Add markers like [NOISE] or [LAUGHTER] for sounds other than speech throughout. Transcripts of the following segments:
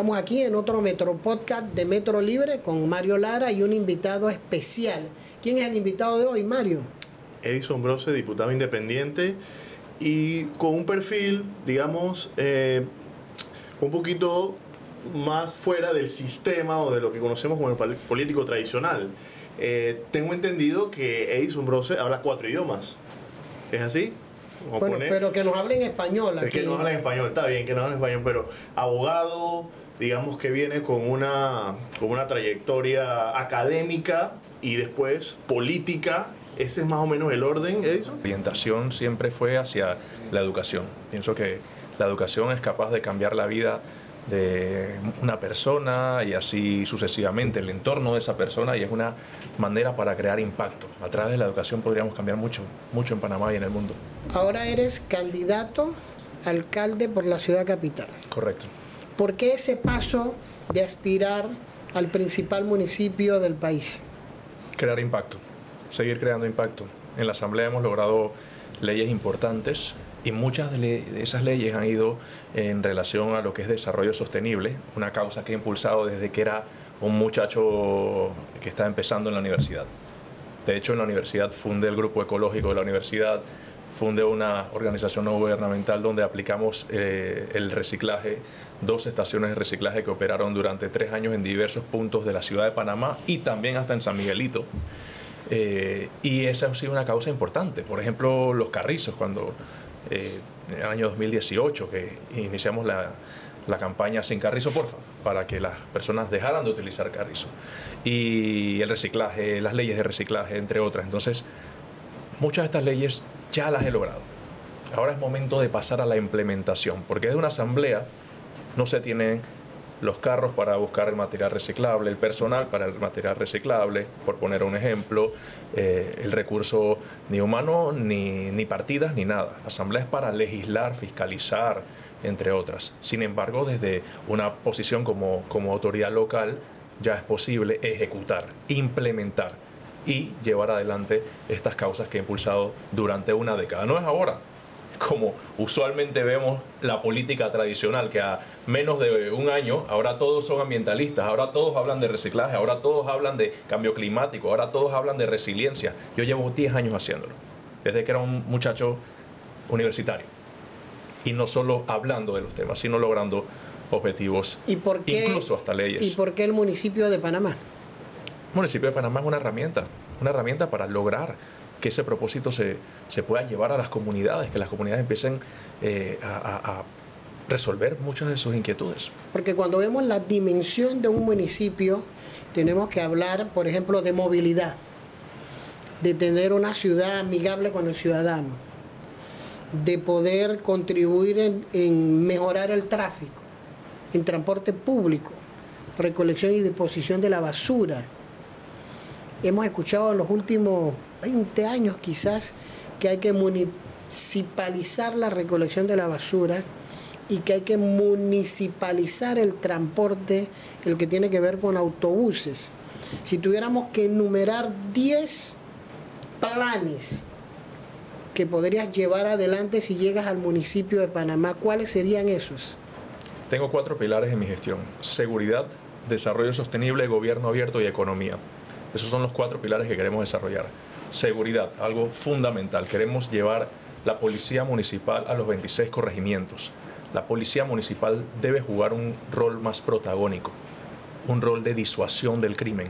Estamos aquí en otro Metro Podcast de Metro Libre con Mario Lara y un invitado especial. ¿Quién es el invitado de hoy, Mario? Edison Brose, diputado independiente y con un perfil, digamos, eh, un poquito más fuera del sistema o de lo que conocemos como el político tradicional. Eh, tengo entendido que Edison Brose habla cuatro idiomas. ¿Es así? Bueno, pero que nos hable en español. Aquí. Que nos hable en español, está bien que nos hable en español, pero abogado, digamos que viene con una, con una trayectoria académica y después política. ¿Ese es más o menos el orden, Edison? La orientación siempre fue hacia la educación. Pienso que la educación es capaz de cambiar la vida de una persona y así sucesivamente, el entorno de esa persona y es una manera para crear impacto. A través de la educación podríamos cambiar mucho, mucho en Panamá y en el mundo. Ahora eres candidato alcalde por la ciudad capital. Correcto. ¿Por qué ese paso de aspirar al principal municipio del país? Crear impacto, seguir creando impacto. En la Asamblea hemos logrado leyes importantes y muchas de, esas leyes han ido en relación a lo que es desarrollo sostenible, una causa que he impulsado desde que era un muchacho que estaba empezando en la universidad. De hecho, en la universidad fundé el grupo ecológico de la universidad, fundé una organización no gubernamental donde aplicamos eh, el reciclaje, dos estaciones de reciclaje que operaron durante tres años en diversos puntos de la ciudad de Panamá y también hasta en San Miguelito. Eh, y esa ha sido una causa importante. Por ejemplo, los carrizos, cuando eh, en el año 2018 que iniciamos la, la, campaña Sin Carrizo, porfa, para que las personas dejaran de utilizar carrizo. Y el reciclaje, las leyes de reciclaje, entre otras. Entonces, muchas de estas leyes ya las he logrado. Ahora es momento de pasar a la implementación, porque desde una asamblea no se tienen los carros para buscar el material reciclable, el personal para el material reciclable, por poner un ejemplo, eh, el recurso ni humano, ni, ni partidas, ni nada. La Asamblea es para legislar, fiscalizar, entre otras. Sin embargo, desde una posición como, como autoridad local, ya es posible ejecutar, implementar y llevar adelante estas causas que he impulsado durante una década. No es ahora, como usualmente vemos la política tradicional, que a menos de un año ahora todos son ambientalistas, ahora todos hablan de reciclaje, ahora todos hablan de cambio climático, ahora todos hablan de resiliencia. Yo llevo 10 años haciéndolo, desde que era un muchacho universitario. Y no solo hablando de los temas, sino logrando objetivos, ¿Y por qué, incluso hasta leyes. ¿Y por qué el municipio de Panamá? El municipio de Panamá es una herramienta, una herramienta para lograr que ese propósito se, se pueda llevar a las comunidades, que las comunidades empiecen eh, a, resolver muchas de sus inquietudes. Porque cuando vemos la dimensión de un municipio, tenemos que hablar, por ejemplo, de movilidad, de tener una ciudad amigable con el ciudadano, de poder contribuir en, mejorar el tráfico, en transporte público, recolección y deposición de la basura. Hemos escuchado en los últimos 20 años quizás que hay que municipalizar la recolección de la basura y que hay que municipalizar el transporte, el que tiene que ver con autobuses. Si tuviéramos que enumerar 10 planes que podrías llevar adelante si llegas al municipio de Panamá, ¿cuáles serían esos? Tengo cuatro pilares en mi gestión. Seguridad, desarrollo sostenible, gobierno abierto y economía. Esos son los cuatro pilares que queremos desarrollar seguridad, algo fundamental. Queremos llevar la policía municipal a los 26 corregimientos. La policía municipal debe jugar un rol más protagónico, un rol de disuasión del crimen,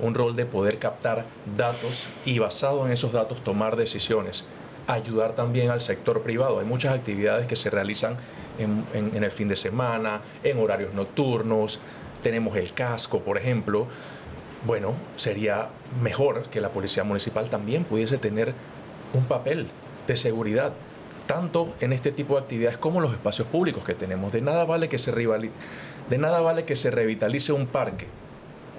un rol de poder captar datos y basado en esos datos tomar decisiones, ayudar también al sector privado. Hay muchas actividades que se realizan en, en el fin de semana, en horarios nocturnos, tenemos el casco, por ejemplo, bueno, sería mejor que la policía municipal también pudiese tener un papel de seguridad, tanto en este tipo de actividades como en los espacios públicos que tenemos. De nada vale que se, de nada vale que se revitalice un parque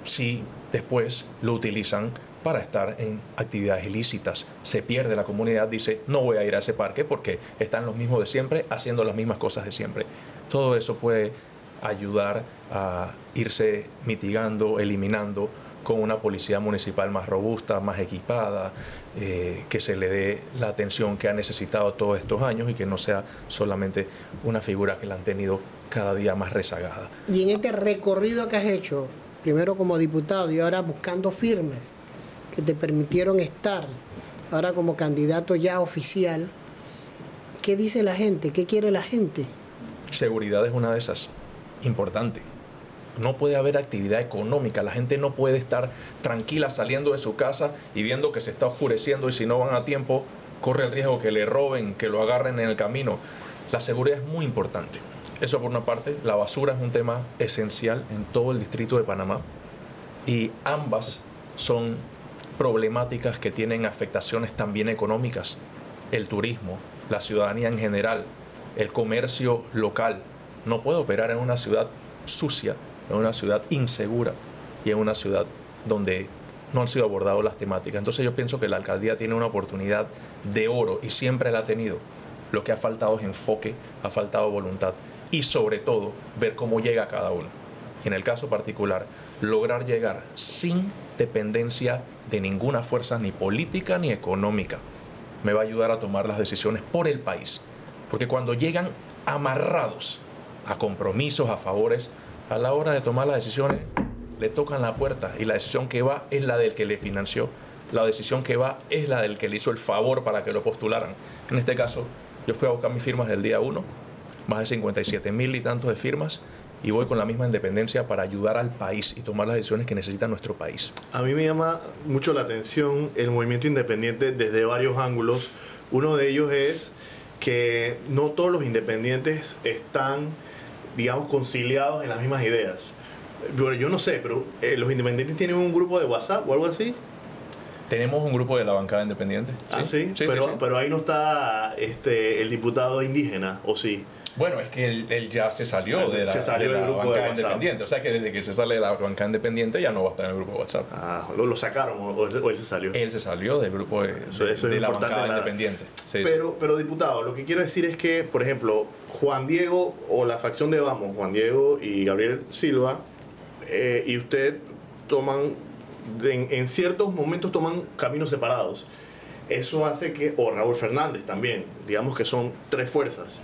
si después lo utilizan para estar en actividades ilícitas. Se pierde la comunidad, dice, no voy a ir a ese parque porque están los mismos de siempre haciendo las mismas cosas de siempre. Todo eso puede ayudar a irse mitigando, eliminando con una policía municipal más robusta, más equipada, eh, que se le dé la atención que ha necesitado todos estos años y que no sea solamente una figura que la han tenido cada día más rezagada. Y en este recorrido que has hecho, primero como diputado y ahora buscando firmes que te permitieron estar, ahora como candidato ya oficial, ¿qué dice la gente? ¿Qué quiere la gente? Seguridad es una de esas, importante no puede haber actividad económica, la gente no puede estar tranquila saliendo de su casa y viendo que se está oscureciendo y si no van a tiempo corre el riesgo que le roben, que lo agarren en el camino. La seguridad es muy importante. Eso por una parte, la basura es un tema esencial en todo el distrito de Panamá y ambas son problemáticas que tienen afectaciones también económicas. El turismo, la ciudadanía en general, el comercio local no puede operar en una ciudad sucia en una ciudad insegura y en una ciudad donde no han sido abordadas las temáticas. Entonces yo pienso que la alcaldía tiene una oportunidad de oro y siempre la ha tenido. Lo que ha faltado es enfoque, ha faltado voluntad y sobre todo ver cómo llega cada uno. En el caso particular, lograr llegar sin dependencia de ninguna fuerza ni política ni económica me va a ayudar a tomar las decisiones por el país. Porque cuando llegan amarrados a compromisos, a favores, a la hora de tomar las decisiones le tocan la puerta y la decisión que va es la del que le financió, la decisión que va es la del que le hizo el favor para que lo postularan. En este caso, yo fui a buscar mis firmas del día 1, más de 57 mil y tantos de firmas, y voy con la misma independencia para ayudar al país y tomar las decisiones que necesita nuestro país. A mí me llama mucho la atención el movimiento independiente desde varios ángulos. Uno de ellos es que no todos los independientes están digamos, conciliados en las mismas ideas. Bueno, yo no sé, pero eh, los independientes tienen un grupo de WhatsApp o algo así. Tenemos un grupo de la bancada independiente. Ah, sí, pero, pero ahí no está este, el diputado indígena, ¿o sí? Bueno, es que él, ya se salió de la, bancada independiente. O sea que desde que se sale de la bancada independiente ya no va a estar en el grupo de WhatsApp. Ah, lo, sacaron o, él se salió. Él se salió del grupo de, de, la bancada independiente. pero, pero, diputado, lo que quiero decir es que, por ejemplo, Juan Diego o la facción de Vamos, Juan Diego y Gabriel Silva, eh, y usted toman, en, en ciertos momentos toman caminos separados. Eso hace que, o Raúl Fernández también, digamos que son tres fuerzas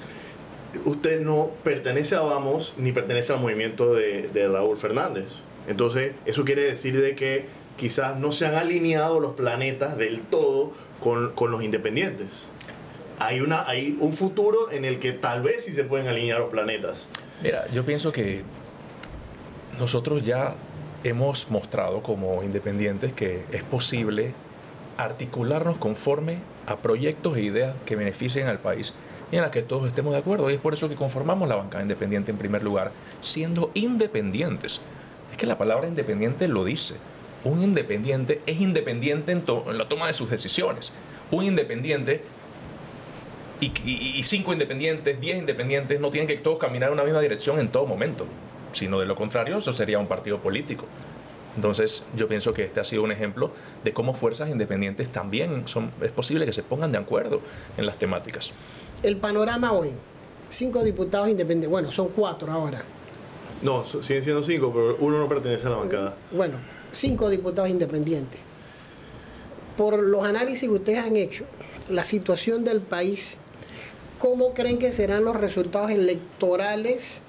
usted no pertenece a Vamos ni pertenece al movimiento de, Raúl Fernández. Entonces, eso quiere decir de que quizás no se han alineado los planetas del todo con, los independientes. Hay, una, hay un futuro en el que tal vez sí se pueden alinear los planetas. Mira, yo pienso que nosotros ya hemos mostrado como independientes que es posible articularnos conforme a proyectos e ideas que beneficien al país en la que todos estemos de acuerdo. Y es por eso que conformamos la bancada independiente en primer lugar, siendo independientes. Es que la palabra independiente lo dice. Un independiente es independiente en, la toma de sus decisiones. Un independiente y, cinco independientes, diez independientes, no tienen que todos caminar en una misma dirección en todo momento, sino de lo contrario, eso sería un partido político. Entonces, yo pienso que este ha sido un ejemplo de cómo fuerzas independientes también son, es posible que se pongan de acuerdo en las temáticas el panorama hoy, cinco diputados independientes, bueno, son cuatro ahora. No, siguen siendo cinco, pero uno no pertenece a la bancada. Bueno, cinco diputados independientes. Por los análisis que ustedes han hecho, la situación del país, ¿cómo creen que serán los resultados electorales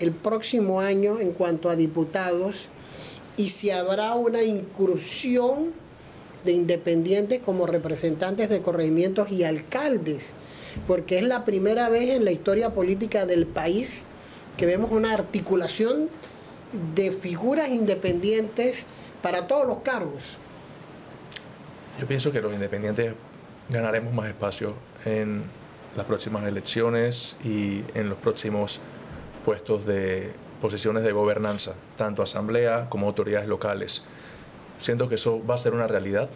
el próximo año en cuanto a diputados? Y si habrá una incursión de independientes como representantes de corregimientos y alcaldes porque es la primera vez en la historia política del país que vemos una articulación de figuras independientes para todos los cargos. Yo pienso que los independientes ganaremos más espacio en las próximas elecciones y en los próximos puestos de posiciones de gobernanza, tanto asamblea como autoridades locales. Siento que eso va a ser una realidad.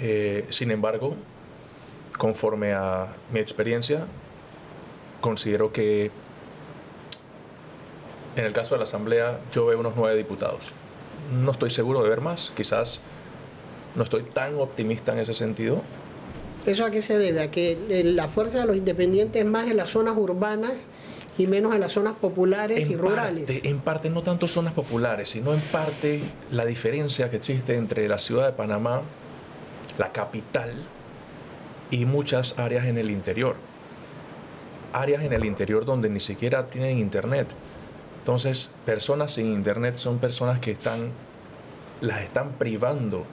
Eh, sin embargo, conforme a mi experiencia, considero que en el caso de la Asamblea yo veo unos nueve diputados. No estoy seguro de ver más, quizás no estoy tan optimista en ese sentido, ¿Eso a qué se debe? A que eh, la fuerza de los independientes es más en las zonas urbanas y menos en las zonas populares y rurales. Parte, en parte no tanto zonas populares, sino en parte la diferencia que existe entre la ciudad de Panamá, la capital, y muchas áreas en el interior. Áreas en el interior donde ni siquiera tienen internet. Entonces, personas sin internet son personas que están, las están privando,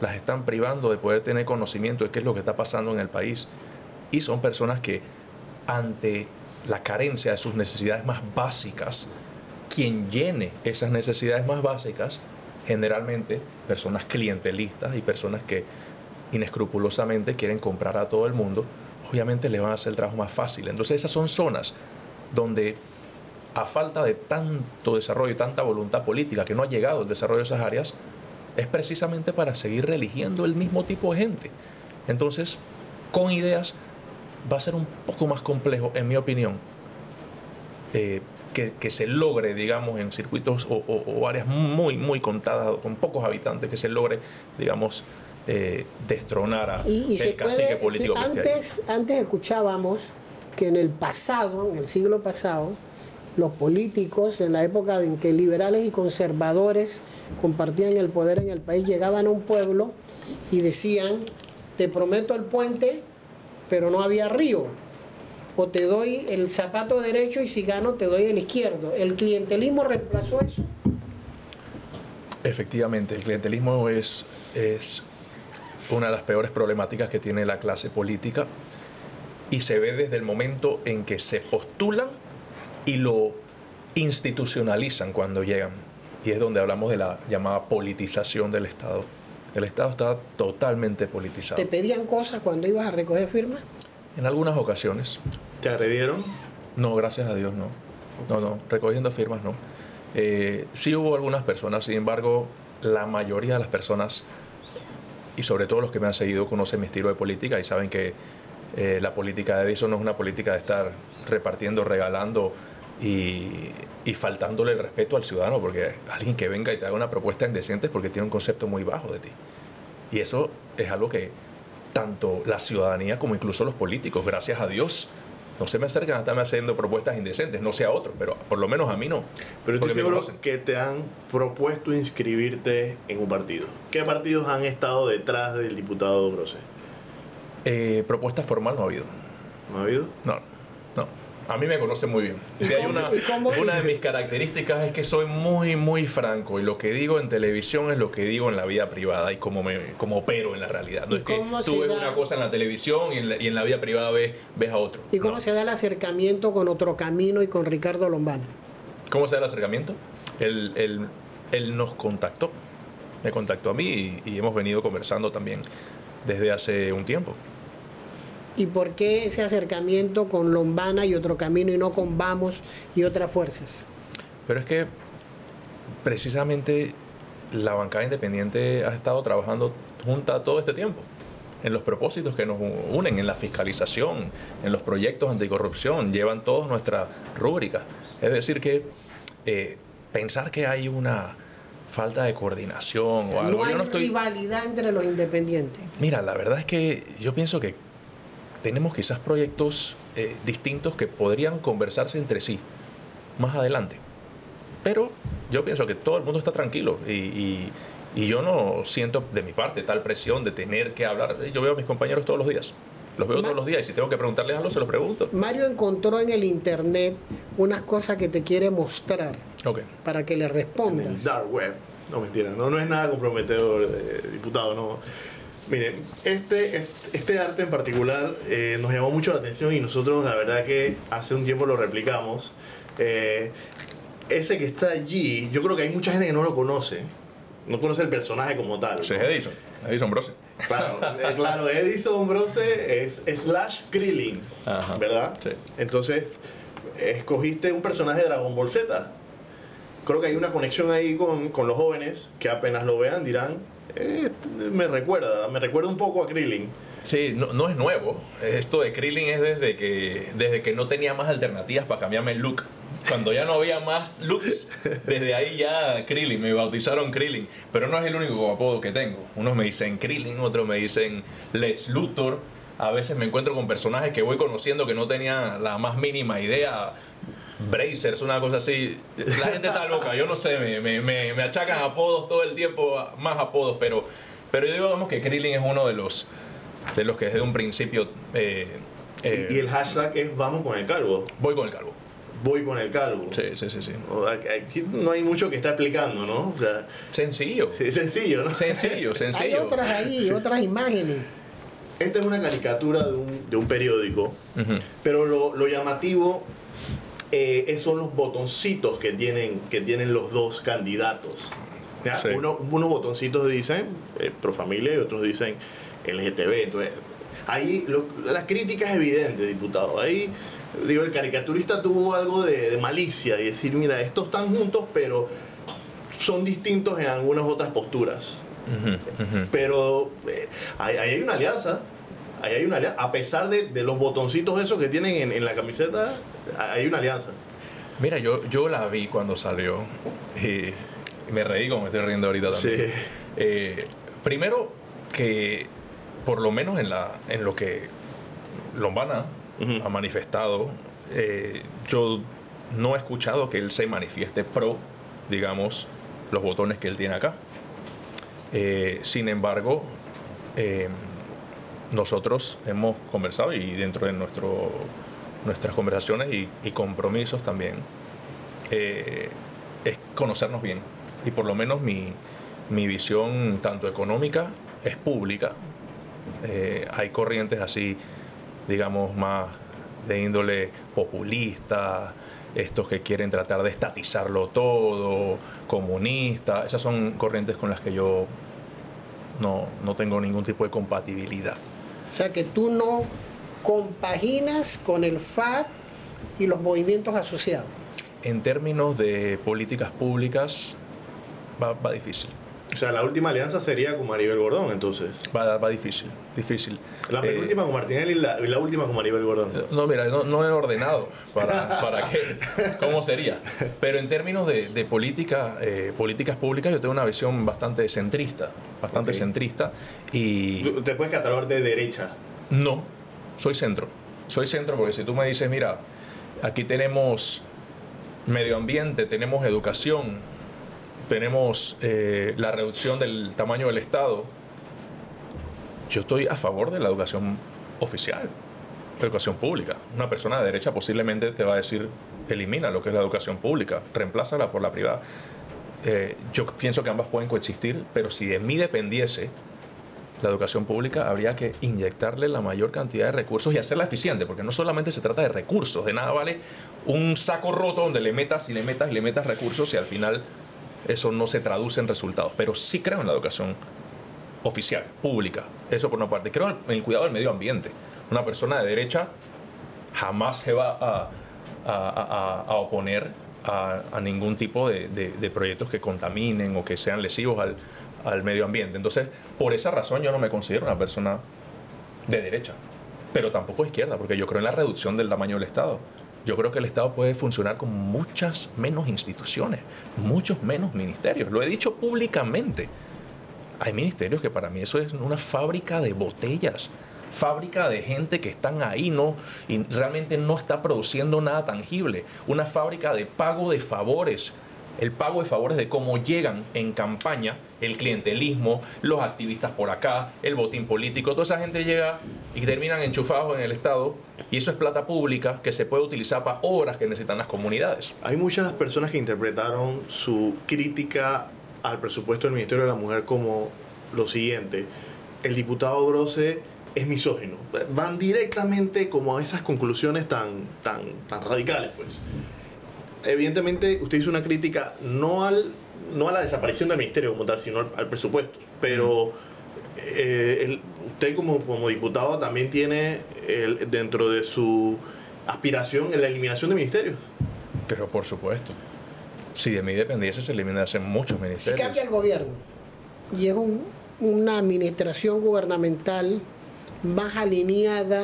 las están privando de poder tener conocimiento de qué es lo que está pasando en el país. Y son personas que ante la carencia de sus necesidades más básicas, quien llene esas necesidades más básicas, generalmente personas clientelistas y personas que inescrupulosamente quieren comprar a todo el mundo, obviamente le van a hacer el trabajo más fácil. Entonces esas son zonas donde a falta de tanto desarrollo y tanta voluntad política que no ha llegado el desarrollo de esas áreas, es precisamente para seguir religiendo el mismo tipo de gente. Entonces, con ideas va a ser un poco más complejo, en mi opinión, eh, que, se logre, digamos, en circuitos o, áreas muy, muy contadas, con pocos habitantes, que se logre, digamos, eh, destronar a el cacique político antes, antes escuchábamos que en el pasado, en el siglo pasado, los políticos, en la época en que liberales y conservadores compartían el poder en el país, llegaban a un pueblo y decían, te prometo el puente pero no había río. O te doy el zapato derecho y si gano te doy el izquierdo. ¿El clientelismo reemplazó eso? Efectivamente, el clientelismo es, es una de las peores problemáticas que tiene la clase política y se ve desde el momento en que se postulan y lo institucionalizan cuando llegan. Y es donde hablamos de la llamada politización del Estado. El Estado está totalmente politizado. ¿Te pedían cosas cuando ibas a recoger firmas? En algunas ocasiones. ¿Te agredieron? No, gracias a Dios no. No, no, recogiendo firmas no. Eh, sí hubo algunas personas, sin embargo, la mayoría de las personas, y sobre todo los que me han seguido, conocen mi estilo de política y saben que eh, la política de Edison no es una política de estar repartiendo, regalando y, y, faltándole el respeto al ciudadano, porque alguien que venga y te haga una propuesta indecente es porque tiene un concepto muy bajo de ti. Y eso es algo que tanto la ciudadanía como incluso los políticos, gracias a Dios, no se me acercan a estarme haciendo propuestas indecentes, no sea otro, pero por lo menos a mí no. Pero estoy seguro que te han propuesto inscribirte en un partido. ¿Qué partidos han estado detrás del diputado Grose? Eh, propuesta formal no ha habido. ¿No ha habido? No a mí me conoce muy bien. Si hay una, una de mis características es que soy muy, muy franco y lo que digo en televisión es lo que digo en la vida privada y como, me, como opero en la realidad. No es que tú ves una cosa en la televisión y en la, y en la vida privada ves, ves a otro. ¿Y cómo se da el acercamiento con Otro Camino y con Ricardo Lombana? ¿Cómo se da el acercamiento? Él, él, él nos contactó, me contactó a mí y hemos venido conversando también desde hace un tiempo. ¿Y por qué ese acercamiento con Lombana y otro camino y no con Vamos y otras fuerzas? Pero es que precisamente la bancada independiente ha estado trabajando junta todo este tiempo en los propósitos que nos unen, en la fiscalización, en los proyectos anticorrupción, llevan todas nuestras rúbricas. Es decir, que eh, pensar que hay una falta de coordinación o, algo. No hay rivalidad entre los independientes. Mira, la verdad es que yo pienso que tenemos quizás proyectos eh, distintos que podrían conversarse entre sí más adelante. Pero yo pienso que todo el mundo está tranquilo y, yo no siento de mi parte tal presión de tener que hablar. Yo veo a mis compañeros todos los días. Los veo todos los días y si tengo que preguntarles algo, se los pregunto. Mario encontró en el internet unas cosas que te quiere mostrar para que le respondas. En el dark web. No, mentira, no, no es nada comprometedor, eh, diputado, no. Miren, este, este arte en particular eh, nos llamó mucho la atención y nosotros la verdad que hace un tiempo lo replicamos. Eh, ese que está allí, yo creo que hay mucha gente que no lo conoce. No conoce el personaje como tal. Sí, es Edison. Edison Brose. Claro, eh, claro, Edison Brose es Slash Krillin, ¿verdad? Sí. Entonces, escogiste un personaje de Dragon Ball Z. Creo que hay una conexión ahí con, con los jóvenes que apenas lo vean dirán, eh, me recuerda, me recuerda un poco a Krillin. Sí, no, no, es nuevo. Esto de Krillin es desde que, desde que no tenía más alternativas para cambiarme el look. Cuando ya no había más looks, desde ahí ya Krillin, me bautizaron Krillin. Pero no es el único apodo que tengo. Unos me dicen Krillin, otros me dicen Lex Luthor, a veces me encuentro con personajes que voy conociendo que no tenía la más mínima idea. Brazers, una cosa así. La gente está loca, yo no sé, me, me, me, me achacan apodos todo el tiempo, más apodos, pero, pero yo digo que Krillin es uno de los, de los que desde un principio... eh, eh, y, y el hashtag es vamos con el calvo. voy con el calvo. Voy con el calvo. Sí, sí, sí, sí. Aquí no hay mucho que está explicando, ¿no? O sea, Sencillo. sencillo, ¿no? Sencillo, [LAUGHS] Hay sencillo. otras ahí, otras imágenes. Esta es una caricatura de un, de un periódico, pero lo, lo llamativo eh, es- son los botoncitos que tienen, que tienen los dos candidatos. ¿ya? Sí. Uno- unos botoncitos dicen eh, pro familia y otros dicen LGTB. Entonces, ahí lo- la crítica es evidente, diputado. Ahí, digo, el caricaturista tuvo algo de, de malicia y decir, mira, estos están juntos, pero son distintos en algunas otras posturas. Pero eh, ahí, ahí hay una alianza. Ahí hay una alianza. A pesar de, de los botoncitos esos que tienen en, en la camiseta, hay una alianza. Mira, yo, yo la vi cuando salió y me reí como me estoy riendo ahorita también. Sí. Eh, primero que por lo menos en, la, en lo que Lombana ha manifestado, eh, yo no he escuchado que él se manifieste pro, digamos, los botones que él tiene acá. Eh, sin embargo, nosotros hemos conversado y dentro de nuestro, nuestras conversaciones y, y compromisos también, eh, es conocernos bien. Y por lo menos mi, mi visión, tanto económica, es pública. Eh, hay corrientes así, digamos, más de índole populista, estos que quieren tratar de estatizarlo todo, comunista. Esas son corrientes con las que yo no, no tengo ningún tipo de compatibilidad. O sea que tú no compaginas con el FAT y los movimientos asociados. En términos de políticas públicas, va, va difícil. O sea, la última alianza sería con Maribel Gordón, entonces. Va, va difícil, difícil. La Eh, penúltima con Martinelli y la, y la última con Maribel Gordón. No, mira, no, no he ordenado para, para qué, [LAUGHS] cómo sería. Pero en términos de, de política, eh, políticas públicas, yo tengo una visión bastante centrista, bastante centrista. Y Te puedes catalogar de derecha. no, soy centro. Soy centro porque si tú me dices, mira, aquí tenemos medio ambiente, tenemos educación, tenemos eh, la reducción del tamaño del Estado, yo estoy a favor de la educación oficial, educación pública. Una persona de derecha posiblemente te va a decir, elimina lo que es la educación pública, reemplázala por la privada. Eh, yo pienso que ambas pueden coexistir, pero si de mí dependiese, la educación pública habría que inyectarle la mayor cantidad de recursos y hacerla eficiente, porque no solamente se trata de recursos, de nada vale un saco roto donde le metas y le metas y le metas recursos y al final eso no se traduce en resultados. Pero sí creo en la educación oficial, pública, eso por una parte. Creo en el cuidado del medio ambiente. Una persona de derecha jamás se va a, a- a- oponer a, a ningún tipo de, de- de proyectos que contaminen o que sean lesivos al, al medio ambiente. Entonces, por esa razón yo no me considero una persona de derecha, pero tampoco izquierda, porque yo creo en la reducción del tamaño del Estado. Yo creo que el Estado puede funcionar con muchas menos instituciones, muchos menos ministerios. Lo he dicho públicamente. Hay ministerios que para mí eso es una fábrica de botellas, fábrica de gente que están ahí no y realmente no está produciendo nada tangible, una fábrica de pago de favores, el pago de favores de cómo llegan en campaña el clientelismo, los activistas por acá, el botín político, toda esa gente llega y terminan enchufados en el Estado y eso es plata pública que se puede utilizar para obras que necesitan las comunidades. Hay muchas personas que interpretaron su crítica al presupuesto del Ministerio de la Mujer como lo siguiente. El diputado Brose es misógino. Van directamente como a esas conclusiones tan, tan, tan radicales, pues. Evidentemente, usted hizo una crítica no, al, no a la desaparición del ministerio como tal, sino al, al presupuesto. Pero eh, el- usted como, como diputado también tiene el- dentro de su aspiración la eliminación de ministerios. Pero por supuesto, si de mí dependiese se elimina hace muchos Si ministerios. cambia el gobierno y es un- una administración gubernamental más alineada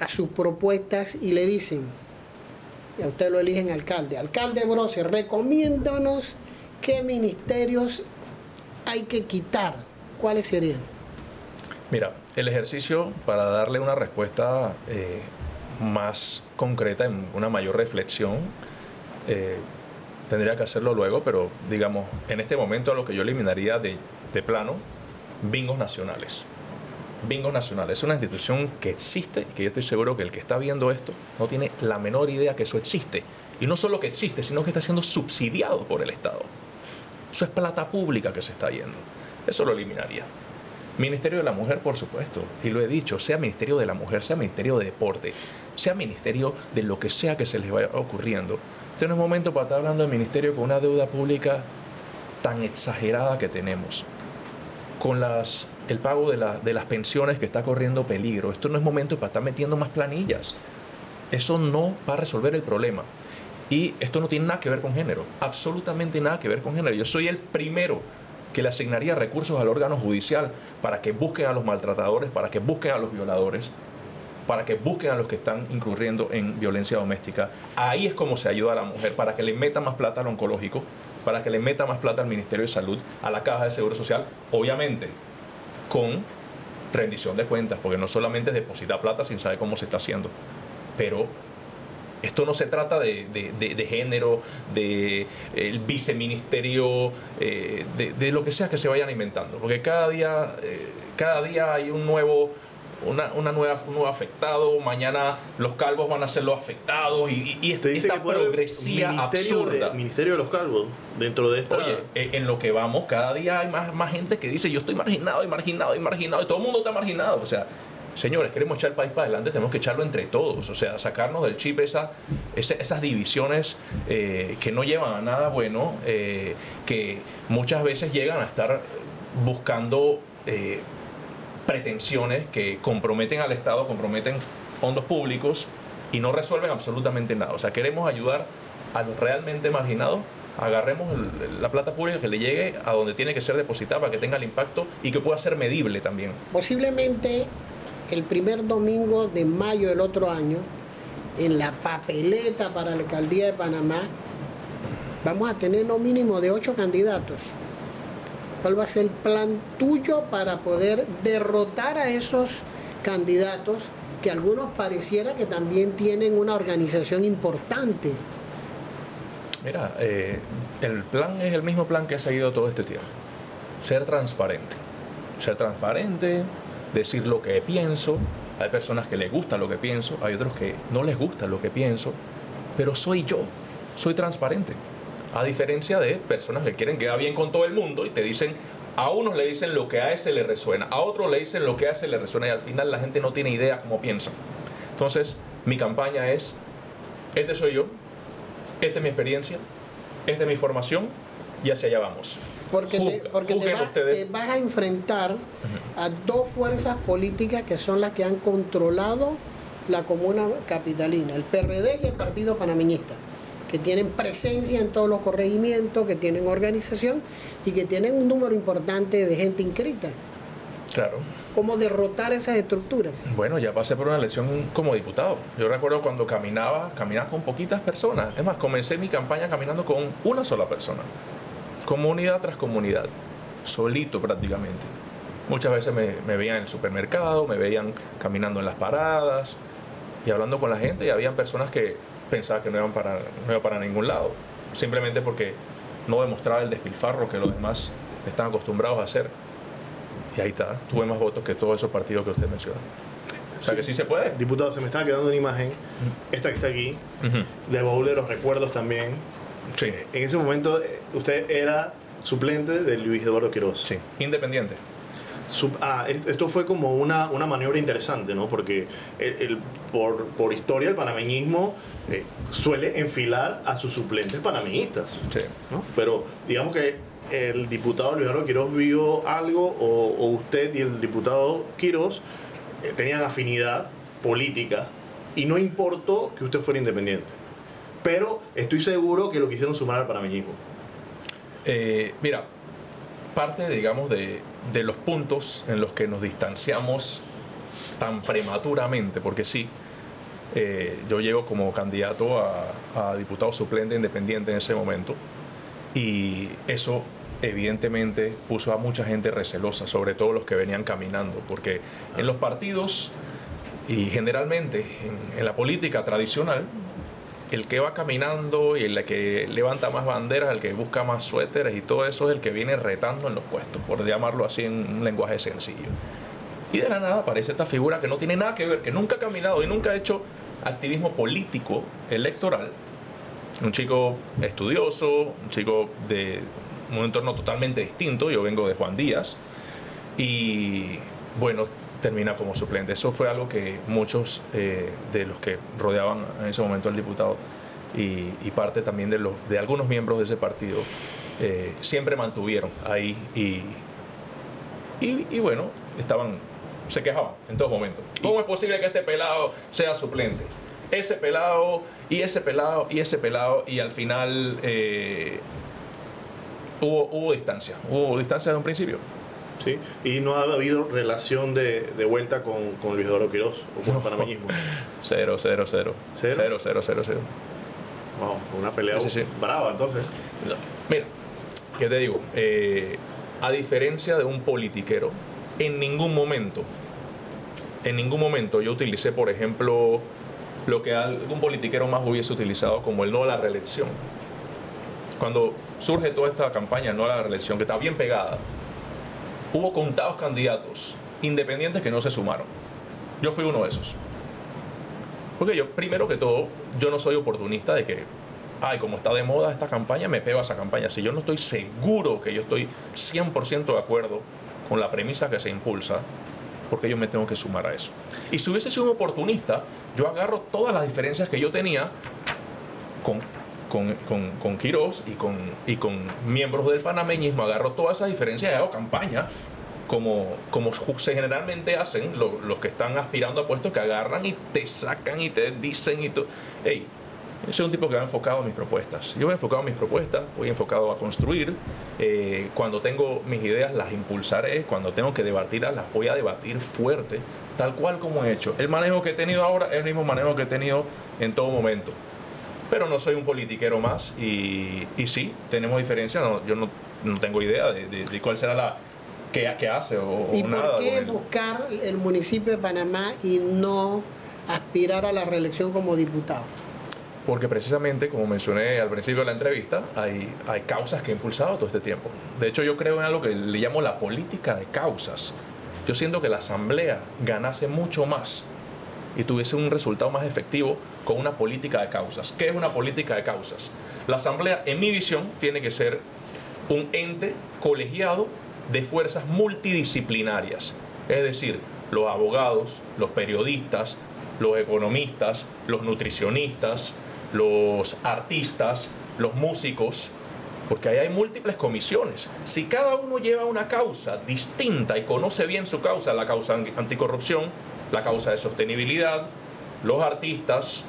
a sus propuestas y le dicen, y a usted lo eligen alcalde, alcalde Brose, recomiéndanos qué ministerios hay que quitar, cuáles serían. Mira, el ejercicio para darle una respuesta eh, más concreta, en una mayor reflexión, eh, tendría que hacerlo luego, pero digamos, en este momento a lo que yo eliminaría de, de plano, bingos nacionales. Bingos nacionales es una institución que existe y que yo estoy seguro que el que está viendo esto no tiene la menor idea que eso existe. Y no solo que existe, sino que está siendo subsidiado por el Estado. Eso es plata pública que se está yendo. Eso lo eliminaría. Ministerio de la Mujer, por supuesto, y lo he dicho, sea Ministerio de la Mujer, sea Ministerio de Deporte, sea Ministerio de lo que sea que se les vaya ocurriendo. Este no es momento para estar hablando de ministerio con una deuda pública tan exagerada que tenemos, con las, el pago de, la, de las pensiones que está corriendo peligro. Esto no es momento para estar metiendo más planillas. Eso no va a resolver el problema. Y esto no tiene nada que ver con género, absolutamente nada que ver con género. Yo soy el primero que le asignaría recursos al órgano judicial para que busquen a los maltratadores, para que busquen a los violadores, para que busquen a los que están incurriendo en violencia doméstica. Ahí es como se ayuda a la mujer, para que le meta más plata al oncológico, para que le meta más plata al Ministerio de Salud, a la Caja de Seguro Social, obviamente con rendición de cuentas, porque no solamente es depositar plata sin saber cómo se está haciendo, pero esto no se trata de, género, de el viceministerio, eh, de, lo que sea que se vayan inventando, porque cada día, eh, cada día hay un nuevo, una, una nueva, un nuevo afectado, mañana los calvos van a ser los afectados y, y esta, esta progresía ministerio absurda. De, ministerio de los calvos, dentro de esta... Oye, eh, en lo que vamos, cada día hay más, más gente que dice yo estoy marginado y marginado y marginado y todo el mundo está marginado, o sea señores, queremos echar el país para adelante, tenemos que echarlo entre todos, o sea, sacarnos del chip esa, esas divisiones eh, que no llevan a nada bueno, eh, que muchas veces llegan a estar buscando eh, pretensiones que comprometen al Estado, comprometen fondos públicos y no resuelven absolutamente nada. O sea, queremos ayudar a los realmente marginados agarremos la plata pública que le llegue a donde tiene que ser depositada para que tenga el impacto y que pueda ser medible también. Posiblemente el primer domingo de mayo del otro año, en la papeleta para la alcaldía de Panamá, vamos a tener no mínimo de ocho candidatos. ¿Cuál va a ser el plan tuyo para poder derrotar a esos candidatos que algunos pareciera que también tienen una organización importante? Mira, eh, el plan es el mismo plan que ha seguido todo este tiempo. Ser transparente. Ser transparente, decir lo que pienso. Hay personas que les gusta lo que pienso, hay otros que no les gusta lo que pienso, pero soy yo, soy transparente. A diferencia de personas que quieren quedar bien con todo el mundo y te dicen, a unos le dicen lo que a ese le resuena, a otros le dicen lo que a ese le resuena y al final la gente no tiene idea cómo piensa. Entonces, mi campaña es, este soy yo, esta es mi experiencia, esta es mi formación y hacia allá vamos. Porque, te, porque te, vas a enfrentar a dos fuerzas políticas que son las que han controlado la comuna capitalina, el PRD y el Partido Panameñista, que tienen presencia en todos los corregimientos, que tienen organización y que tienen un número importante de gente inscrita. Claro. ¿Cómo derrotar esas estructuras? Bueno, ya pasé por una elección como diputado. Yo recuerdo cuando caminaba, caminaba con poquitas personas. Es más, comencé mi campaña caminando con una sola persona comunidad tras comunidad, solito prácticamente. Muchas veces me, veían en el supermercado, me veían caminando en las paradas y hablando con la gente y habían personas que pensaban que no iban para, no iban para ningún lado, simplemente porque no demostraba el despilfarro que los demás están acostumbrados a hacer. Y ahí está, tuve más votos que todos esos partidos que usted menciona. O sea que sí se puede. Diputado, se me estaba quedando una imagen, esta que está aquí, de baúl de los recuerdos también Sí. En ese momento eh, usted era suplente de Luis Eduardo Quiroz. Sí, independiente. ah, esto fue como una, una maniobra interesante, ¿no? Porque el, por, por, historia el panameñismo eh, suele enfilar a sus suplentes panameñistas. Sí. ¿no? Pero digamos que el diputado Luis Eduardo Quiroz vio algo, o, usted y el diputado Quiroz eh, tenían afinidad política, y no importó que usted fuera independiente pero estoy seguro que lo quisieron sumar al panameñismo. Eh, mira, parte, digamos, de, los puntos en los que nos distanciamos tan prematuramente, porque sí, eh, yo llego como candidato a, diputado suplente independiente en ese momento, y eso evidentemente puso a mucha gente recelosa, sobre todo los que venían caminando, porque en los partidos y generalmente en, en la política tradicional, el que va caminando y el que levanta más banderas, el que busca más suéteres y todo eso es el que viene retando en los puestos, por llamarlo así en un lenguaje sencillo. Y de la nada aparece esta figura que no tiene nada que ver, que nunca ha caminado y nunca ha hecho activismo político electoral. Un chico estudioso, un chico de un entorno totalmente distinto. Yo vengo de Juan Díaz. Y bueno, termina como suplente. Eso fue algo que muchos eh, de los que rodeaban en ese momento al diputado y, parte también de, los, de algunos miembros de ese partido eh, siempre mantuvieron ahí y, y, y, bueno, estaban, se quejaban en todo momento. ¿Cómo es posible que este pelado sea suplente? Ese pelado y ese pelado y ese pelado y al final eh, hubo, hubo distancia, hubo distancia desde un principio. Sí, y no ha habido relación de, de vuelta con, con Luis Eduardo Quiroz o con el panameñismo. Cero, cero, cero. ¿Cero? Cero, cero, cero, cero. Wow, una pelea Sí, sí, sí. brava entonces. No, Mira, ¿qué te digo? Eh, a diferencia de un politiquero, en ningún momento, en ningún momento yo utilicé, por ejemplo, lo que algún politiquero más hubiese utilizado como el no a la reelección. Cuando surge toda esta campaña no a la reelección, que está bien pegada, hubo contados candidatos independientes que no se sumaron. Yo fui uno de esos. Porque yo, primero que todo, yo no soy oportunista de que, ay, como está de moda esta campaña, me pego a esa campaña. Si yo no estoy seguro que yo estoy 100% de acuerdo con la premisa que se impulsa, porque yo me tengo que sumar a eso. Y si hubiese sido un oportunista, yo agarro todas las diferencias que yo tenía con, con, con, con Quirós y con, y con miembros del panameñismo, agarro todas esas diferencias y hago campaña como, como se generalmente hacen lo- los que están aspirando a puestos que agarran y te sacan y te dicen y tú, hey, yo soy un tipo que va enfocado mis propuestas. Yo voy enfocado mis propuestas, voy enfocado a construir. Eh, cuando tengo mis ideas las impulsaré, cuando tengo que debatirlas las voy a debatir fuerte, tal cual como he hecho. El manejo que he tenido ahora es el mismo manejo que he tenido en todo momento. Pero no soy un politiquero más y, y sí, tenemos diferencias. No, yo no, no tengo idea de, de- de cuál será la... qué, qué hace o, ¿Y nada. por qué buscar el municipio de Panamá y no aspirar a la reelección como diputado? Porque precisamente, como mencioné al principio de la entrevista, hay, hay causas que he impulsado todo este tiempo. De hecho, yo creo en algo que le llamo la política de causas. Yo siento que la Asamblea ganase mucho más y tuviese un resultado más efectivo con una política de causas. ¿Qué es una política de causas? La Asamblea, en mi visión, tiene que ser un ente colegiado de fuerzas multidisciplinarias. Es decir, los abogados, los periodistas, los economistas, los nutricionistas, los artistas, los músicos, porque ahí hay múltiples comisiones. Si cada uno lleva una causa distinta y conoce bien su causa, la causa an- anticorrupción, la causa de sostenibilidad, los artistas,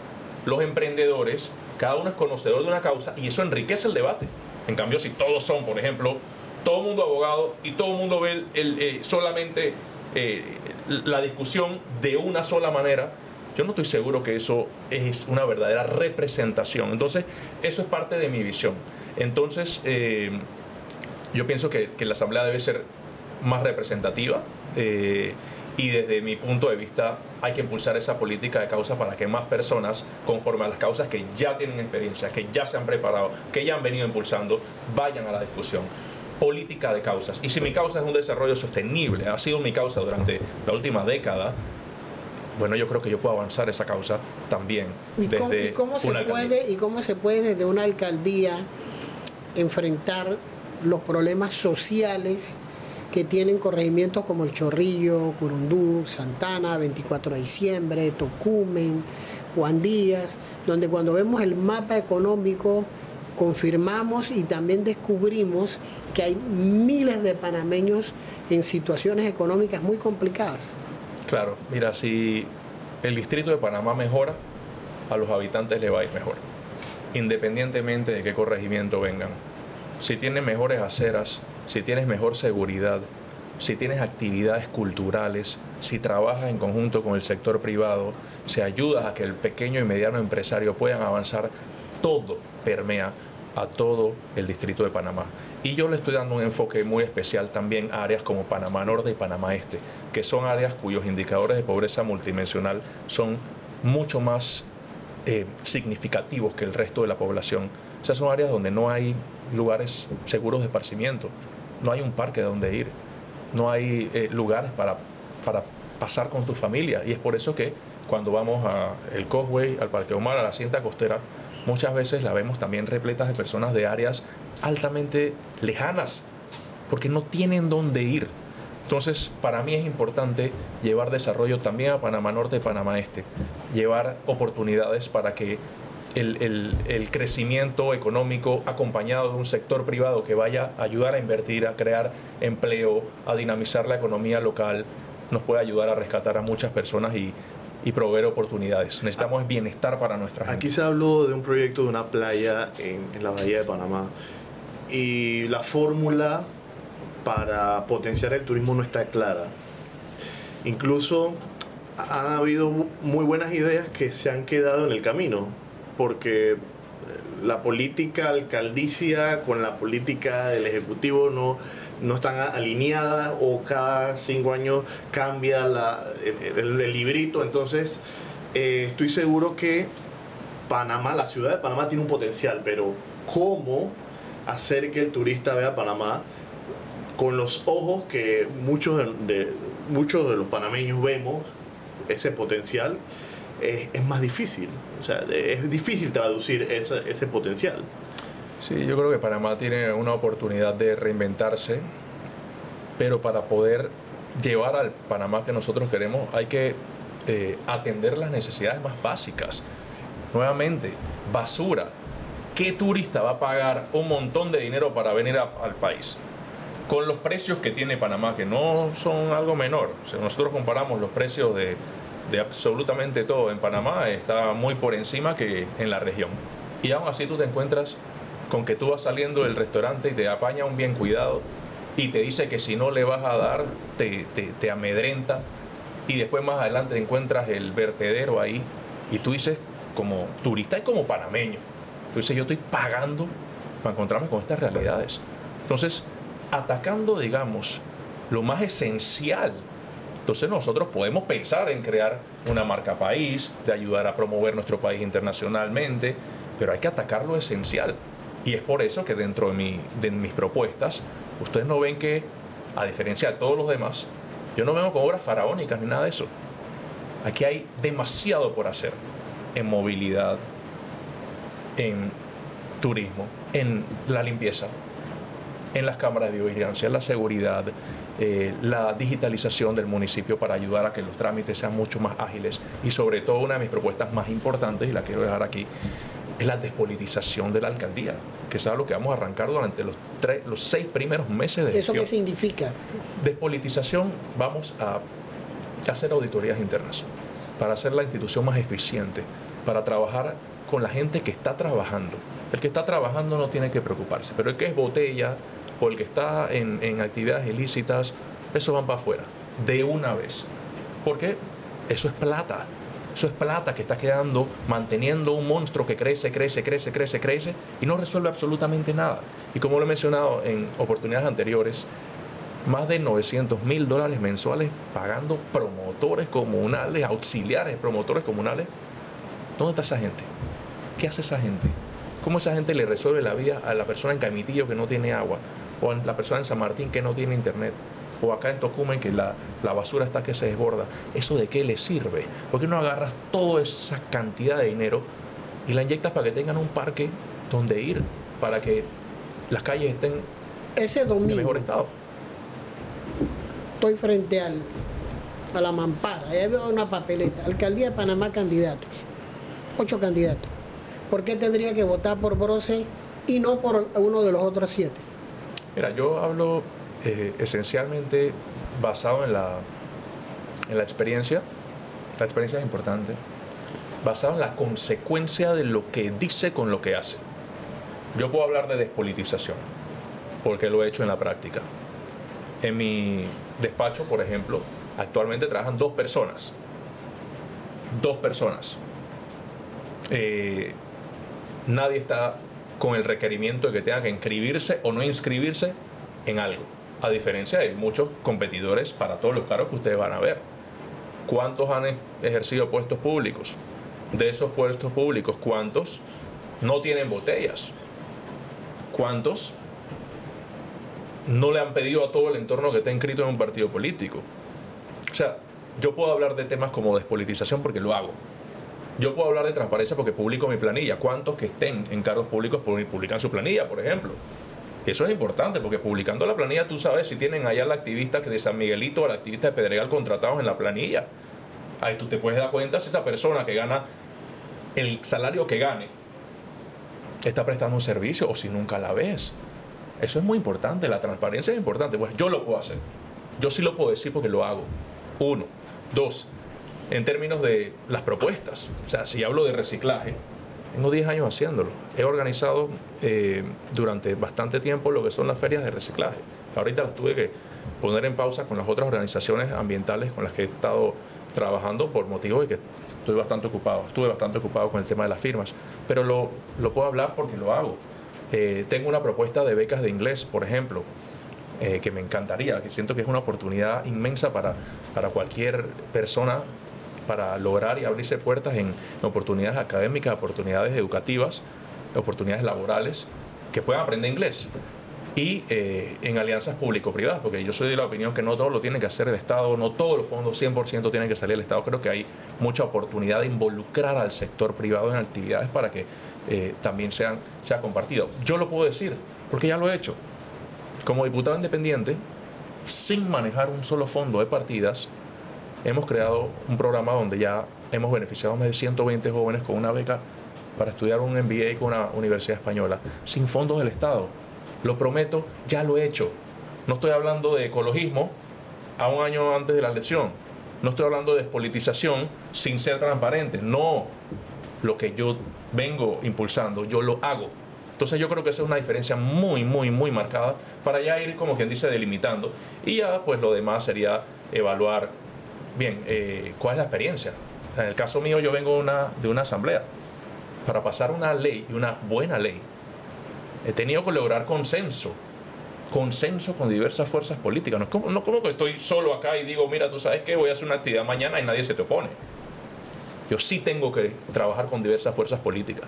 los emprendedores, cada uno es conocedor de una causa y eso enriquece el debate. En cambio, si todos son, por ejemplo, todo el mundo abogado y todo el mundo ve eh, solamente eh, la discusión de una sola manera, yo no estoy seguro que eso es una verdadera representación. Entonces, eso es parte de mi visión. Entonces, eh, yo pienso que, la Asamblea debe ser más representativa y desde mi punto de vista hay que impulsar esa política de causa para que más personas, conforme a las causas que ya tienen experiencia, que ya se han preparado, que ya han venido impulsando, vayan a la discusión. Política de causas. Y si mi causa es un desarrollo sostenible, ha sido mi causa durante la última década, bueno, yo creo que yo puedo avanzar esa causa también ¿Y desde cómo, y cómo se alcaldía. puede, ¿Y cómo se puede desde una alcaldía enfrentar los problemas sociales que tienen corregimientos como El Chorrillo, Curundú, Santana, 24 de diciembre, Tocumen, Juan Díaz, donde cuando vemos el mapa económico confirmamos y también descubrimos que hay miles de panameños en situaciones económicas muy complicadas. Claro, mira, si el distrito de Panamá mejora, a los habitantes le va a ir mejor, independientemente de qué corregimiento vengan. Si tienes mejores aceras, si tienes mejor seguridad, si tienes actividades culturales, si trabajas en conjunto con el sector privado, si ayudas a que el pequeño y mediano empresario puedan avanzar, todo permea a todo el distrito de Panamá. Y yo le estoy dando un enfoque muy especial también a áreas como Panamá Norte y Panamá Este, que son áreas cuyos indicadores de pobreza multidimensional son mucho más eh, significativos que el resto de la población. Esas son áreas donde no hay lugares seguros de esparcimiento, no hay un parque donde ir, no hay eh, lugares para, para pasar con tu familia. Y es por eso que cuando vamos al Causeway, al Parque Omar, a la cinta costera, muchas veces la vemos también repletas de personas de áreas altamente lejanas, porque no tienen dónde ir. Entonces, para mí es importante llevar desarrollo también a Panamá Norte y Panamá Este, llevar oportunidades para que el, el, crecimiento económico acompañado de un sector privado que vaya a ayudar a invertir, a crear empleo, a dinamizar la economía local, nos puede ayudar a rescatar a muchas personas y, y proveer oportunidades. Necesitamos bienestar para nuestra gente. Aquí se habló de un proyecto de una playa en, en la bahía de Panamá y la fórmula para potenciar el turismo no está clara. Incluso han habido muy buenas ideas que se han quedado en el camino, porque eh, la política alcaldicia con la política del Ejecutivo no, no están alineadas o cada cinco años cambia la, el, librito. Entonces, eh, estoy seguro que Panamá, la ciudad de Panamá tiene un potencial, pero ¿cómo hacer que el turista vea Panamá con los ojos que muchos de, muchos de los panameños vemos ese potencial? Es, más difícil. O sea, es difícil traducir ese, potencial. Sí, yo creo que Panamá tiene una oportunidad de reinventarse, pero para poder llevar al Panamá que nosotros queremos hay que eh, atender las necesidades más básicas. Nuevamente, basura. ¿Qué turista va a pagar un montón de dinero para venir al país? Con los precios que tiene Panamá, que no son algo menor. Si nosotros comparamos los precios de, de absolutamente todo en Panamá, está muy por encima que en la región. Y aún así tú te encuentras con que tú vas saliendo del restaurante y te apaña un bien cuidado y te dice que si no le vas a dar, te, te, amedrenta y después más adelante encuentras el vertedero ahí y tú dices como turista y como panameño, tú dices yo estoy pagando para encontrarme con estas realidades. Entonces, atacando, digamos, lo más esencial, entonces nosotros podemos pensar en crear una marca país, de ayudar a promover nuestro país internacionalmente, pero hay que atacar lo esencial. Y es por eso que dentro de, mi, de mis propuestas, ustedes no ven que, a diferencia de todos los demás, yo no vengo con obras faraónicas ni nada de eso. Aquí hay demasiado por hacer en movilidad, en turismo, en la limpieza, en las cámaras de biovigilancia, en la seguridad, eh, la digitalización del municipio para ayudar a que los trámites sean mucho más ágiles y sobre todo una de mis propuestas más importantes, y la quiero dejar aquí, es la despolitización de la alcaldía, que es algo que vamos a arrancar durante los, tres, los seis primeros meses de ¿Eso qué significa? Despolitización, vamos a hacer auditorías internas, para hacer la institución más eficiente, para trabajar con la gente que está trabajando. El que está trabajando no tiene que preocuparse, pero el que es botella o el que está en, actividades ilícitas, eso van para afuera, de una vez. Porque eso es plata. Eso es plata que está quedando manteniendo un monstruo que crece, crece, crece, crece, crece y no resuelve absolutamente nada. Y como lo he mencionado en oportunidades anteriores, más de 900 mil dólares mensuales pagando promotores comunales, auxiliares promotores comunales. ¿Dónde está esa gente? ¿Qué hace esa gente? ¿Cómo esa gente le resuelve la vida a la persona en Camitillo que no tiene agua? O a la persona en San Martín que no tiene internet? o acá en Tocumen que la, basura está que se desborda. ¿Eso de qué le sirve? ¿Por qué no agarras toda esa cantidad de dinero y la inyectas para que tengan un parque donde ir, para que las calles estén Ese en mejor estado? Estoy frente al, a la mampara, ahí veo una papeleta, Alcaldía de Panamá candidatos, ocho candidatos. ¿Por qué tendría que votar por Brose y no por uno de los otros siete? Mira, yo hablo eh, esencialmente basado en la, en la experiencia, la experiencia es importante, basado en la consecuencia de lo que dice con lo que hace. Yo puedo hablar de despolitización, porque lo he hecho en la práctica. En mi despacho, por ejemplo, actualmente trabajan dos personas. Dos personas. Eh, nadie está con el requerimiento de que tenga que inscribirse o no inscribirse en algo. A diferencia de muchos competidores para todos los cargos que ustedes van a ver. ¿Cuántos han ejercido puestos públicos? De esos puestos públicos, ¿cuántos no tienen botellas? ¿Cuántos no le han pedido a todo el entorno que esté inscrito en un partido político? O sea, yo puedo hablar de temas como despolitización porque lo hago. Yo puedo hablar de transparencia porque publico mi planilla. ¿Cuántos que estén en cargos públicos publican su planilla, por ejemplo? Eso es importante porque publicando la planilla tú sabes si tienen allá al activista de San Miguelito o al activista de Pedregal contratados en la planilla. Ahí tú te puedes dar cuenta si esa persona que gana el salario que gane está prestando un servicio o si nunca la ves. Eso es muy importante, la transparencia es importante. Pues yo lo puedo hacer. Yo sí lo puedo decir porque lo hago. Uno. Dos, en términos de las propuestas. O sea, si hablo de reciclaje, tengo 10 años haciéndolo. He organizado eh, durante bastante tiempo lo que son las ferias de reciclaje. Ahorita las tuve que poner en pausa con las otras organizaciones ambientales con las que he estado trabajando por motivo de que estoy bastante ocupado. Estuve bastante ocupado con el tema de las firmas. Pero lo, lo puedo hablar porque lo hago. Eh, tengo una propuesta de becas de inglés, por ejemplo, eh, que me encantaría, que siento que es una oportunidad inmensa para, para cualquier persona para lograr y abrirse puertas en oportunidades académicas, oportunidades educativas, oportunidades laborales, que puedan aprender inglés. Y eh, en alianzas público-privadas, porque yo soy de la opinión que no todo lo tiene que hacer el Estado, no todos los fondos 100% tienen que salir del Estado. Creo que hay mucha oportunidad de involucrar al sector privado en actividades para que eh, también sean, sea compartido. Yo lo puedo decir, porque ya lo he hecho. Como diputado independiente, sin manejar un solo fondo de partidas, hemos creado un programa donde ya hemos beneficiado a más de 120 jóvenes con una beca para estudiar un MBA con una universidad española, sin fondos del Estado. Lo prometo, ya lo he hecho. No estoy hablando de ecologismo a un año antes de la elección. No estoy hablando de despolitización sin ser transparente. No. Lo que yo vengo impulsando, yo lo hago. Entonces yo creo que esa es una diferencia muy, muy, muy marcada para ya ir, como quien dice, delimitando. Y ya, pues lo demás sería evaluar bien, eh, ¿cuál es la experiencia? En el caso mío, yo vengo una, de una asamblea. Para pasar una ley, y una buena ley, he tenido que lograr consenso. Consenso con diversas fuerzas políticas. No es como, no como que estoy solo acá y digo, mira, tú sabes que voy a hacer una actividad mañana y nadie se te opone. Yo sí tengo que trabajar con diversas fuerzas políticas.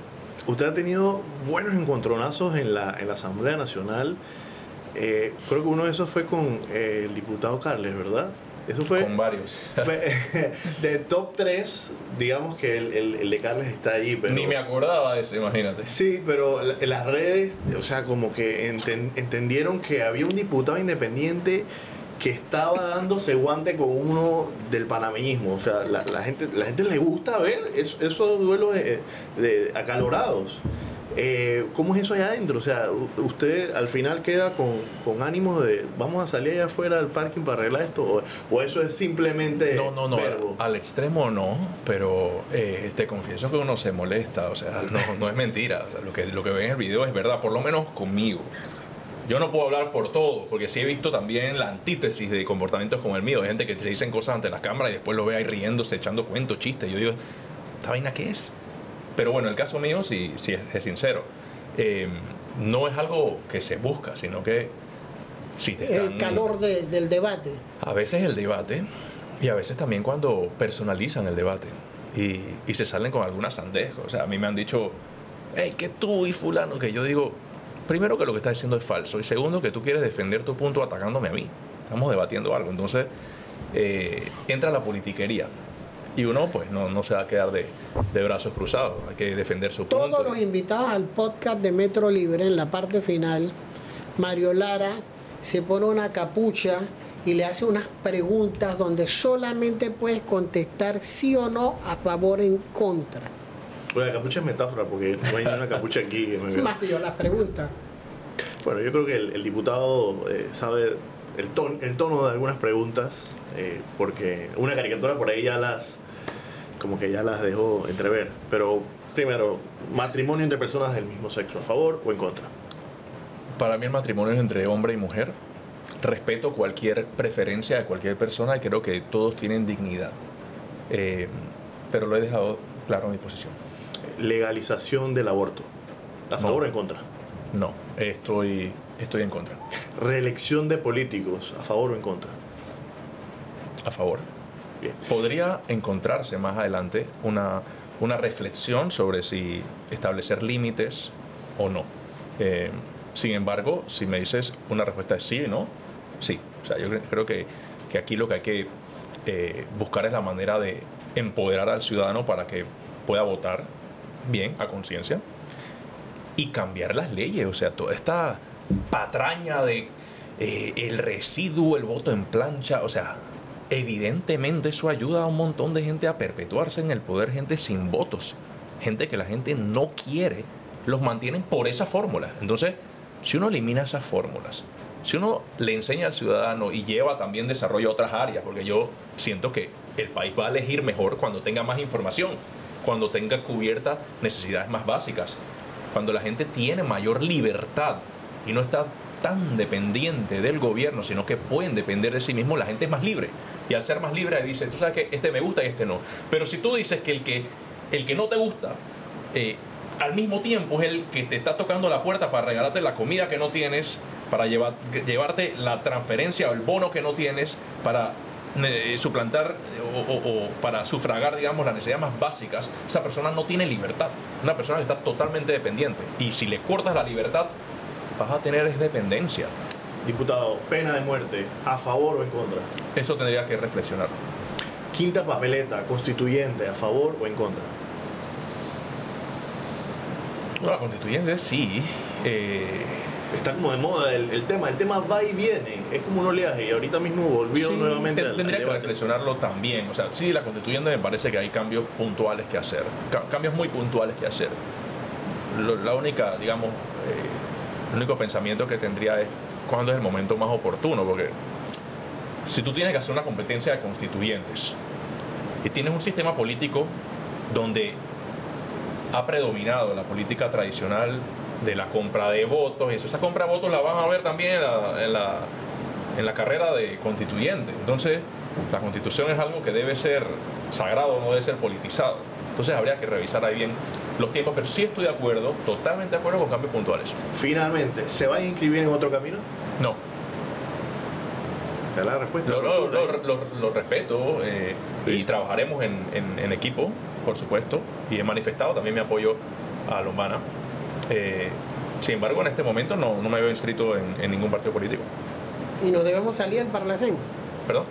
Usted ha tenido buenos encontronazos en la, en la Asamblea Nacional. Eh, creo que uno de esos fue con eh, el diputado Carles, ¿verdad? Eso fue. Con varios. [LAUGHS] de top 3, digamos que el, el, el, de Carles está ahí, pero. Ni me acordaba de eso, imagínate. Sí, pero las redes, o sea, como que enten, entendieron que había un diputado independiente que estaba dándose guante con uno del panameñismo. O sea, la, la gente, la gente le gusta ver esos, esos duelos de, de acalorados. Eh, ¿Cómo es eso allá adentro? O sea, usted al final queda con, con ánimo de vamos a salir allá afuera del parking para arreglar esto, o, o eso es simplemente. No, no, no, verbo? al extremo no, pero eh, te confieso que uno se molesta, o sea, no, no es mentira. O sea, lo, que, lo que ven en el video es verdad, por lo menos conmigo. Yo no puedo hablar por todo, porque sí he visto también la antítesis de comportamientos como el mío, de gente que te dicen cosas ante las cámaras y después lo ve ahí riéndose, echando cuentos, chistes. Yo digo, ¿esta vaina qué es? Pero bueno, el caso mío sí, sí es, es sincero. Eh, no es algo que se busca, sino que si te están, El calor de, del debate. A veces el debate y a veces también cuando personalizan el debate y, y se salen con alguna sandejo. O sea, a mí me han dicho, hey, que tú y fulano, que yo digo, primero que lo que estás diciendo es falso y segundo que tú quieres defender tu punto atacándome a mí. Estamos debatiendo algo. Entonces eh, entra la politiquería y uno pues no, no se va a quedar de, de, brazos cruzados, hay que defender su Todos punto. los invitados al podcast de Metro Libre, en la parte final, Mario Lara se pone una capucha y le hace unas preguntas donde solamente puedes contestar sí o no, a favor o en contra. Bueno, la capucha es metáfora porque no hay una capucha aquí. Que me... [LAUGHS] Yo las preguntas. Bueno, yo creo que el, el diputado eh, sabe el, ton, el tono de algunas preguntas, eh, porque una caricatura por ahí ya las, como que ya las dejó entrever. Pero primero, matrimonio entre personas del mismo sexo, ¿a favor o en contra? Para mí el matrimonio es entre hombre y mujer. Respeto cualquier preferencia de cualquier persona y creo que todos tienen dignidad. Eh, pero lo he dejado claro en mi posición. Legalización del aborto. ¿A favor o en contra? No, estoy, estoy en contra. Reelección de políticos, ¿a favor o en contra? A favor. Podría encontrarse más adelante una, una reflexión sobre si establecer límites o no. Eh, sin embargo, si me dices una respuesta es sí y no, sí. O sea, yo cre- creo que, que aquí lo que hay que eh, buscar es la manera de empoderar al ciudadano para que pueda votar bien, a conciencia, y cambiar las leyes. O sea, toda esta patraña de eh, el residuo, el voto en plancha, o sea, evidentemente eso ayuda a un montón de gente a perpetuarse en el poder, gente sin votos, gente que la gente no quiere, los mantienen por esa fórmula. Entonces, si uno elimina esas fórmulas, si uno le enseña al ciudadano y lleva también desarrollo a otras áreas, porque yo siento que el país va a elegir mejor cuando tenga más información, cuando tenga cubiertas necesidades más básicas, cuando la gente tiene mayor libertad y no está tan dependiente del gobierno, sino que pueden depender de sí mismos, la gente es más libre. Y al ser más libre dice, tú sabes que este me gusta y este no. Pero si tú dices que el que, el que no te gusta, eh, al mismo tiempo es el que te está tocando la puerta para regalarte la comida que no tienes, para llevar, llevarte la transferencia o el bono que no tienes, para eh, suplantar o, para sufragar, digamos, las necesidades más básicas, esa persona no tiene libertad. Una persona está totalmente dependiente. Y si le cortas la libertad, vas a tener dependencia. Diputado, pena de muerte, ¿a favor o en contra? Eso tendría que reflexionar. Quinta papeleta, constituyente, ¿a favor o en contra? No, la constituyente sí. eh, Está como de moda el, el tema, el tema va y viene, es como un oleaje y ahorita mismo volvió Sí, nuevamente te- al- al tendría que reflexionarlo también. O sea, sí, la constituyente me parece que hay cambios puntuales que hacer. Ca- cambios muy puntuales que hacer. Lo- la única, digamos, eh, el único pensamiento que tendría es cuándo es el momento más oportuno. Porque si tú tienes que hacer una competencia de constituyentes y tienes un sistema político donde ha predominado la política tradicional de la compra de votos, y eso, esa compra de votos la van a ver también en la, en la, en la carrera de constituyente. Entonces, la constitución es algo que debe ser sagrado, no debe ser politizado. Entonces, habría que revisar ahí bien los tiempos, pero sí estoy de acuerdo, totalmente de acuerdo con cambios puntuales. Finalmente, ¿se va a inscribir en otro camino? No, Esta es la respuesta. lo, lo- rotunda, lo- lo- lo respeto eh, y trabajaremos en, en- en equipo, por supuesto, y he manifestado también mi apoyo a Lombana. Eh, sin embargo, en este momento no, no me veo inscrito en, en ningún partido político. Y nos debemos salir del Parlacén. ¿Perdón?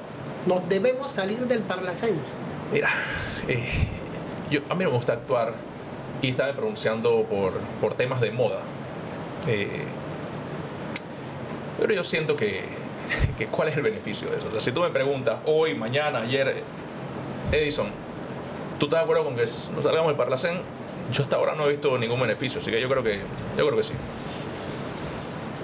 Nos debemos salir del Parlacén. Mira, eh, yo, a mí no me gusta actuar y estarme pronunciando por, por temas de moda. Eh, pero yo siento que, que cuál es el beneficio de eso. O sea, si tú me preguntas hoy, mañana, ayer, Edison, ¿tú estás de acuerdo con que nos salgamos del Parlacén? Yo hasta ahora no he visto ningún beneficio, así que yo creo que, yo creo que sí.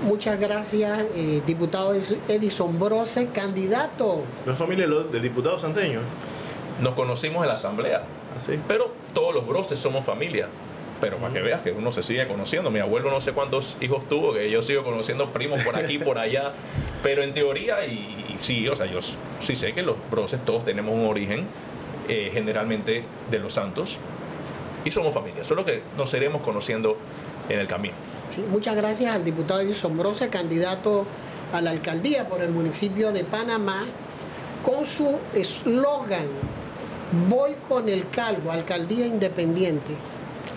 Muchas gracias, eh, diputado Edison Brose, candidato. No es familia de lo- del diputado santeño. Nos conocimos en la asamblea, Así. Pero todos los broces somos familia. Pero para que veas que uno se sigue conociendo. Mi abuelo no sé cuántos hijos tuvo, que yo sigo conociendo primos por aquí, por allá. Pero en teoría, y, y sí, o sea, yo sí sé que los broces todos tenemos un origen eh, generalmente de los santos. Y somos familia. Solo que nos iremos conociendo en el camino. Sí, muchas gracias al diputado Edison Brose, candidato a la alcaldía por el municipio de Panamá, con su eslogan, voy con el calvo, alcaldía independiente.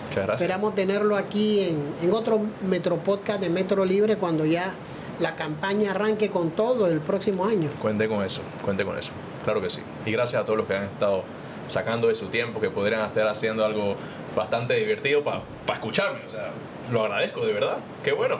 Muchas gracias. Esperamos tenerlo aquí en, en otro Metropodcast de Metro Libre cuando ya la campaña arranque con todo el próximo año. Cuente con eso, cuente con eso. Claro que sí. Y gracias a todos los que han estado sacando de su tiempo, que podrían estar haciendo algo bastante divertido para escucharme. O sea, lo agradezco de verdad. Qué bueno.